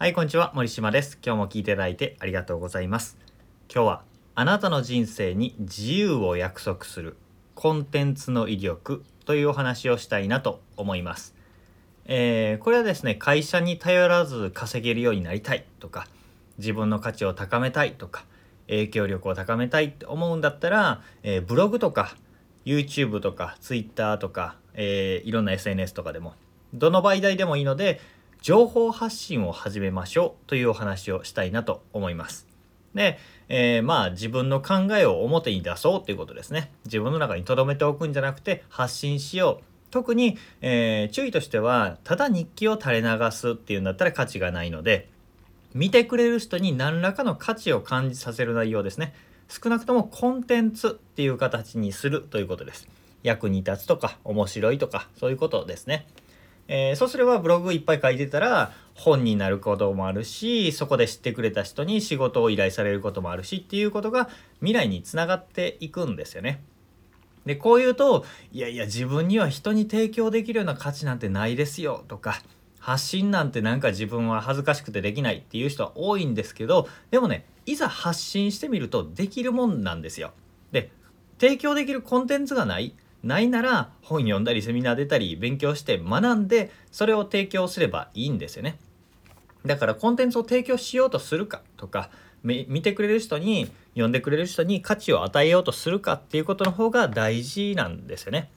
はい、こんにちは。森島です。今日も聞いていただいてありがとうございます。今日はあなたの人生に自由を約束するコンテンツの威力というお話をしたいなと思います。えー、これはですね、会社に頼らず稼げるようになりたいとか、自分の価値を高めたいとか、影響力を高めたいって思うんだったら、えー、ブログとか YouTube とか Twitter とか、えー、いろんな SNS とかでもどの媒体でもいいので情報発信を始めましょうというお話をしたいなと思います。で、えー、まあ自分の考えを表に出そうということですね。自分の中に留めておくんじゃなくて発信しよう。特に、えー、注意としてはただ日記を垂れ流すっていうんだったら価値がないので見てくれる人に何らかの価値を感じさせる内容ですね。少なくともコンテンツっていう形にするということです。役に立つとか面白いとかそういうことですね。えー、そうすればブログいっぱい書いてたら本になることもあるしそこで知ってくれた人に仕事を依頼されることもあるしっていうことが未来につながっていくんですよね。でこう言うといやいや自分には人に提供できるような価値なんてないですよとか発信なんてなんか自分は恥ずかしくてできないっていう人は多いんですけどでもねいざ発信してみるとできるもんなんですよ。で提供できるコンテンツがないないなら本読んだりセミナー出たり勉強して学んでそれを提供すればいいんですよね。だからコンテンツを提供しようとするかとか見てくれる人に読んでくれる人に価値を与えようとするかっていうことの方が大事なんですよね。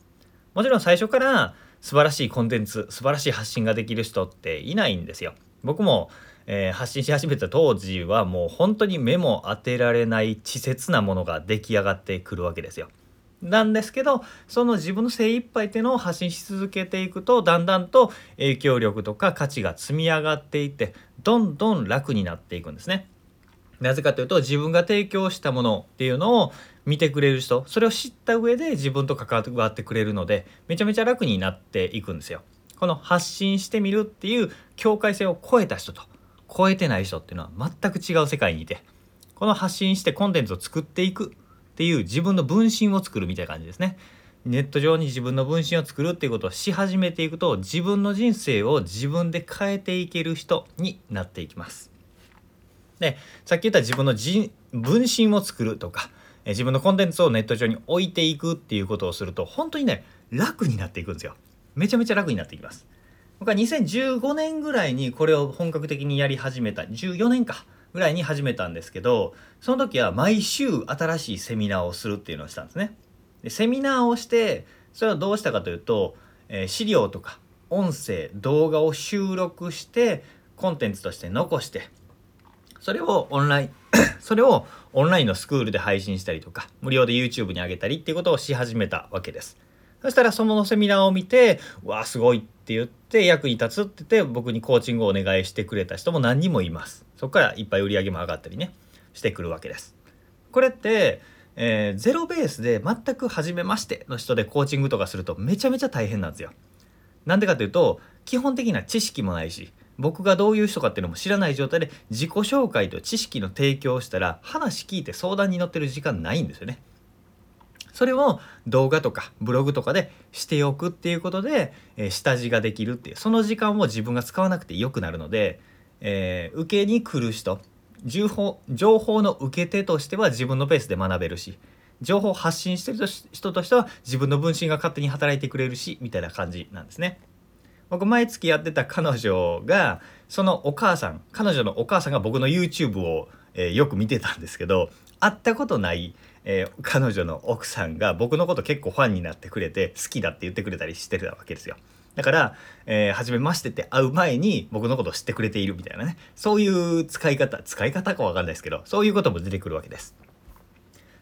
もちろん最初から素晴らしいコンテンツ素晴らしい発信ができる人っていないんですよ。僕も、えー、発信し始めた当時はもう本当に目も当てられない稚拙なものが出来上がってくるわけですよ。なんですけどその自分の精一杯っていうのを発信し続けていくとだんだんと影響力とか価値が積み上がっていってどんどん楽になっていくんですね。なぜかというと自分が提供したものっていうのを見てくれる人それを知った上で自分と関わってくれるのでめちゃめちゃ楽になっていくんですよ。この発信してみるっていう境界線を超えた人と超えてない人っていうのは全く違う世界にいてこの発信してコンテンツを作っていくっていう自分の分身を作るみたいな感じですね。ネット上に自分の分身を作るっていうことをし始めていくと自分の人生を自分で変えていける人になっていきます。でさっき言った自分の分身を作るとか自分のコンテンツをネット上に置いていくっていうことをすると本当にね楽になっていくんですよ。めちゃめちゃ楽になっていきます。僕は2015年ぐらいにこれを本格的にやり始めた14年かぐらいに始めたんですけどその時は毎週新しいセミナーをするっていうのをしたんですね。でセミナーをしてそれはどうしたかというと、えー、資料とか音声動画を収録してコンテンツとして残してそれをオンライン それをオンラインのスクールで配信したりとか無料で YouTube に上げたりっていうことをし始めたわけです。そしたらそのセミナーを見て「わあすごい」っって言って役に立つって言って僕にコーチングをお願いしてくれた人も何人もいます。そこからいっぱい売り上げも上がったりねしてくるわけです。これって、えー、ゼロベースで全く初めましての人でコーチングとかするとめちゃめちゃ大変なんですよ。なんでかというと基本的な知識もないし僕がどういう人かっていうのも知らない状態で自己紹介と知識の提供をしたら話聞いて相談に乗ってる時間ないんですよね。それを動画とかブログとかでしておくっていうことで、えー、下地ができるっていうその時間を自分が使わなくてよくなるのでえー、受けに来る人情報情報の受け手としては自分のペースで学べるし情報発信してる人としては自分の分身が勝手に働いてくれるしみたいな感じなんですね。僕毎月やってた彼女がそのお母さん彼女のお母さんが僕の YouTube を、えー、よく見てたんですけど会ったことない、えー、彼女の奥さんが僕のこと結構ファンになってくれて好きだって言ってくれたりしてたわけですよ。だから、えー、初めましてって会う前に僕のことを知ってくれているみたいなね。そういう使い方、使い方かわかんないですけど、そういうことも出てくるわけです。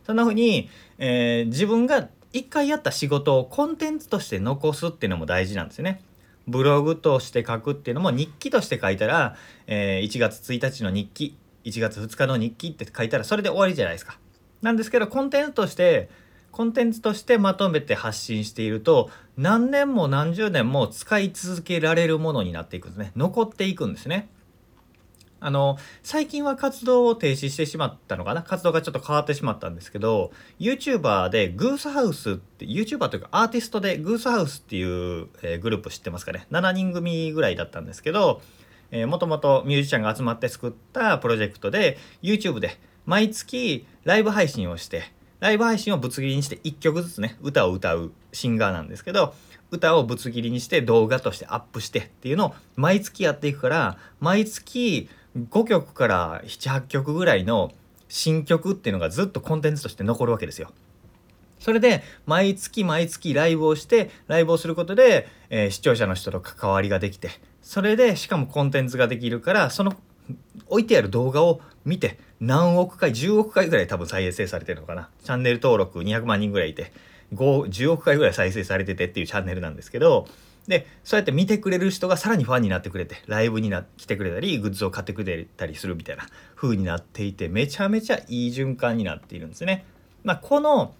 そんな風に、えー、自分が一回やった仕事をコンテンツとして残すっていうのも大事なんですよね。ブログとして書くっていうのも日記として書いたら、えー、1月1日の日記、1月2日の日記って書いたらそれで終わりじゃないですか。なんですけど、コンテンツとしてコンテンツとしてまとめて発信していると何年も何十年も使い続けられるものになっていくんですね。残っていくんですね。あの最近は活動を停止してしまったのかな？活動がちょっと変わってしまったんですけど YouTuber でグースハウスって YouTuber というかアーティストでグースハウスっていう、えー、グループ知ってますかね？7人組ぐらいだったんですけどえー、もともとミュージシャンが集まって作ったプロジェクトで YouTube で毎月ライブ配信をしてライブ配信をぶつ切りにして1曲ずつね歌を歌うシンガーなんですけど歌をぶつ切りにして動画としてアップしてっていうのを毎月やっていくから毎月5曲から78曲ぐらいの新曲っていうのがずっとコンテンツとして残るわけですよ。それで毎月毎月ライブをしてライブをすることで、えー、視聴者の人と関わりができてそれでしかもコンテンツができるからその置いてある動画を見て何億回10億回ぐらい多分再生されてるのかなチャンネル登録200万人ぐらいいて10億回ぐらい再生されててっていうチャンネルなんですけどでそうやって見てくれる人がさらにファンになってくれてライブにな来てくれたりグッズを買ってくれたりするみたいな風になっていてめちゃめちゃいい循環になっているんですね。まあ、この、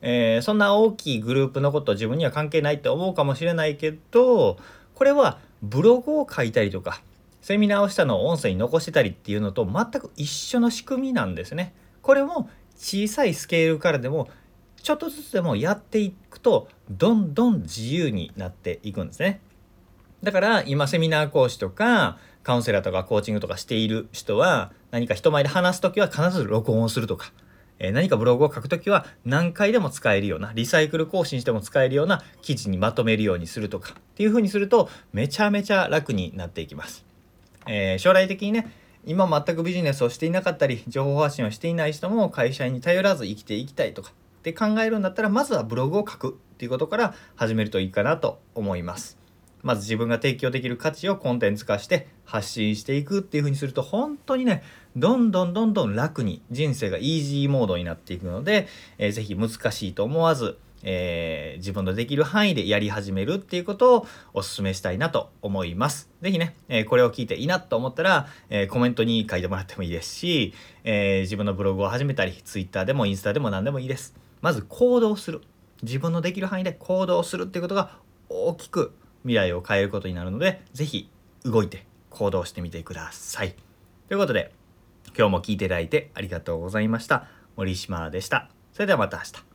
えー、そんな大きいグループのこと自分には関係ないって思うかもしれないけどこれはブログを書いたりとかセミナーをしたのを音声に残してたりっていうのと全く一緒の仕組みなんですね。これも小さいスケールからでもちょっとずつでもやっていくとどんどん自由になっていくんですね。だから今セミナー講師とかカウンセラーとかコーチングとかしている人は何か人前で話す時は必ず録音をするとか、えー、何かブログを書く時は何回でも使えるようなリサイクル更新しても使えるような記事にまとめるようにするとかっていう風にするとめちゃめちゃ楽になっていきます。えー、将来的にね今全くビジネスをしていなかったり情報発信をしていない人も会社に頼らず生きていきたいとかって考えるんだったらまずはブログを書くっていうことから始めるといいかなと思います。まず自分が提供できる価値をコンテンツ化して発信していくっていう風にすると本当にねどんどんどんどん楽に人生がイージーモードになっていくので、えー、ぜひ難しいと思わず、えー、自分のできる範囲でやり始めるっていうことをお勧めしたいなと思います。ぜひね、えー、これを聞いていいなと思ったら、えー、コメントに書いてもらってもいいですし、え自分のブログを始めたり Twitter でもインスタでも何でもいいです。まず行動する自分のできる範囲で行動するっていうことが大きく未来を変えることになるので是非動いて行動してみてください。ということで今日も聞いていただいてありがとうございました。森島でした。それではまた明日。